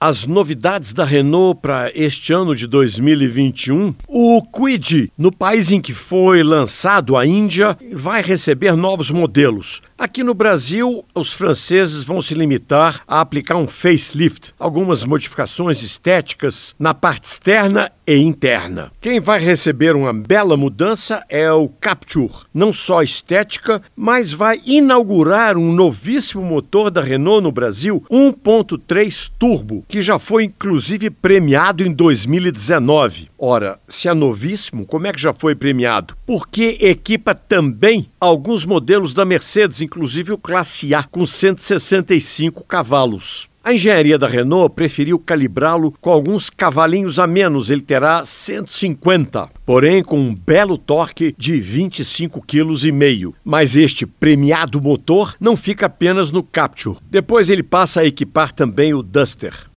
as novidades da Renault para este ano de 2021. O Kwid, no país em que foi lançado, a Índia, vai receber novos modelos. Aqui no Brasil, os franceses vão se limitar a aplicar um facelift, algumas modificações estéticas na parte externa e interna. Quem vai receber uma bela mudança é o Capture, não só estética, mas vai inaugurar um novíssimo motor da Renault no Brasil, 1.3 turbo, que já foi inclusive premiado em 2019. Ora, se é novíssimo, como é que já foi premiado? Porque equipa também alguns modelos da Mercedes, inclusive o Classe A, com 165 cavalos. A engenharia da Renault preferiu calibrá-lo com alguns cavalinhos a menos, ele terá 150, porém com um belo torque de 25,5 kg. Mas este premiado motor não fica apenas no Capture. Depois ele passa a equipar também o Duster.